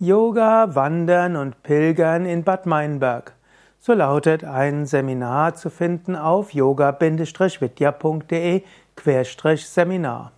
Yoga, Wandern und Pilgern in Bad Meinberg. So lautet ein Seminar zu finden auf yoga-vidya.de-seminar.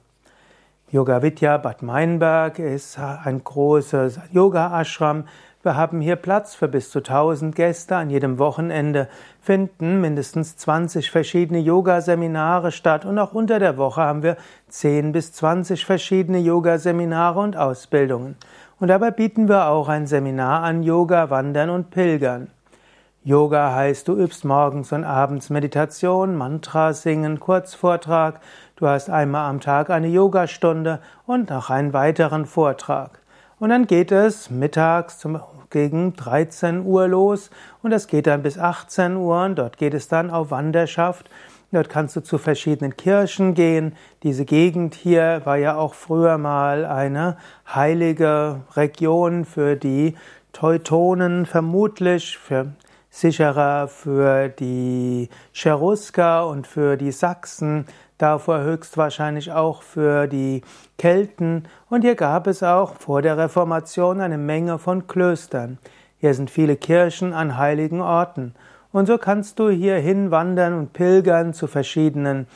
Yoga Vidya Bad Meinberg ist ein großes Yoga-Ashram. Wir haben hier Platz für bis zu 1000 Gäste. An jedem Wochenende finden mindestens 20 verschiedene Yoga-Seminare statt und auch unter der Woche haben wir 10 bis 20 verschiedene Yoga-Seminare und Ausbildungen. Und dabei bieten wir auch ein Seminar an Yoga, Wandern und Pilgern. Yoga heißt, du übst morgens und abends Meditation, Mantra singen, Kurzvortrag. Du hast einmal am Tag eine Yogastunde und noch einen weiteren Vortrag. Und dann geht es mittags zum, gegen 13 Uhr los und es geht dann bis 18 Uhr und dort geht es dann auf Wanderschaft Dort kannst du zu verschiedenen Kirchen gehen. Diese Gegend hier war ja auch früher mal eine heilige Region für die Teutonen, vermutlich für sicherer für die Cherusker und für die Sachsen, davor höchstwahrscheinlich auch für die Kelten. Und hier gab es auch vor der Reformation eine Menge von Klöstern. Hier sind viele Kirchen an heiligen Orten. Und so kannst du hier hinwandern und pilgern zu verschiedenen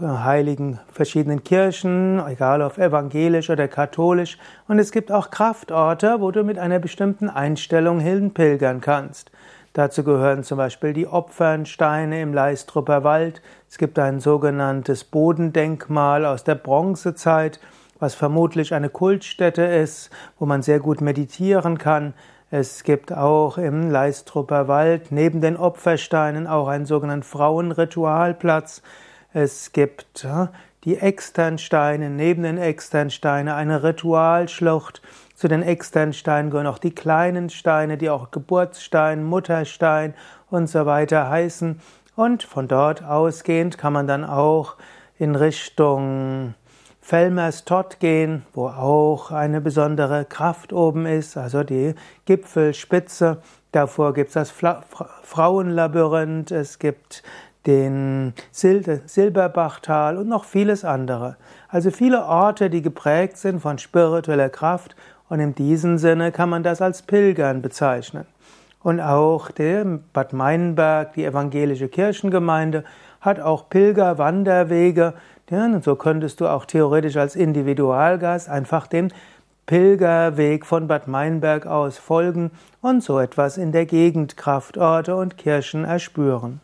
äh, heiligen, verschiedenen Kirchen, egal ob evangelisch oder katholisch. Und es gibt auch Kraftorte, wo du mit einer bestimmten Einstellung hinpilgern kannst. Dazu gehören zum Beispiel die Opfernsteine im Leistrupper Wald. Es gibt ein sogenanntes Bodendenkmal aus der Bronzezeit, was vermutlich eine Kultstätte ist, wo man sehr gut meditieren kann. Es gibt auch im Leistrupper Wald neben den Opfersteinen auch einen sogenannten Frauenritualplatz. Es gibt die Externsteine, neben den Externsteinen eine Ritualschlucht. Zu den Externsteinen gehören auch die kleinen Steine, die auch Geburtsstein, Mutterstein und so weiter heißen. Und von dort ausgehend kann man dann auch in Richtung Felmerstott gehen, wo auch eine besondere Kraft oben ist, also die Gipfelspitze. Davor gibt es das Frauenlabyrinth, es gibt den Sil Silberbachtal und noch vieles andere. Also viele Orte, die geprägt sind von spiritueller Kraft und in diesem Sinne kann man das als Pilgern bezeichnen. Und auch der Bad Meinberg, die evangelische Kirchengemeinde, hat auch Pilgerwanderwege. Ja, und so könntest du auch theoretisch als Individualgast einfach dem Pilgerweg von Bad Meinberg aus folgen und so etwas in der Gegend Kraftorte und Kirchen erspüren.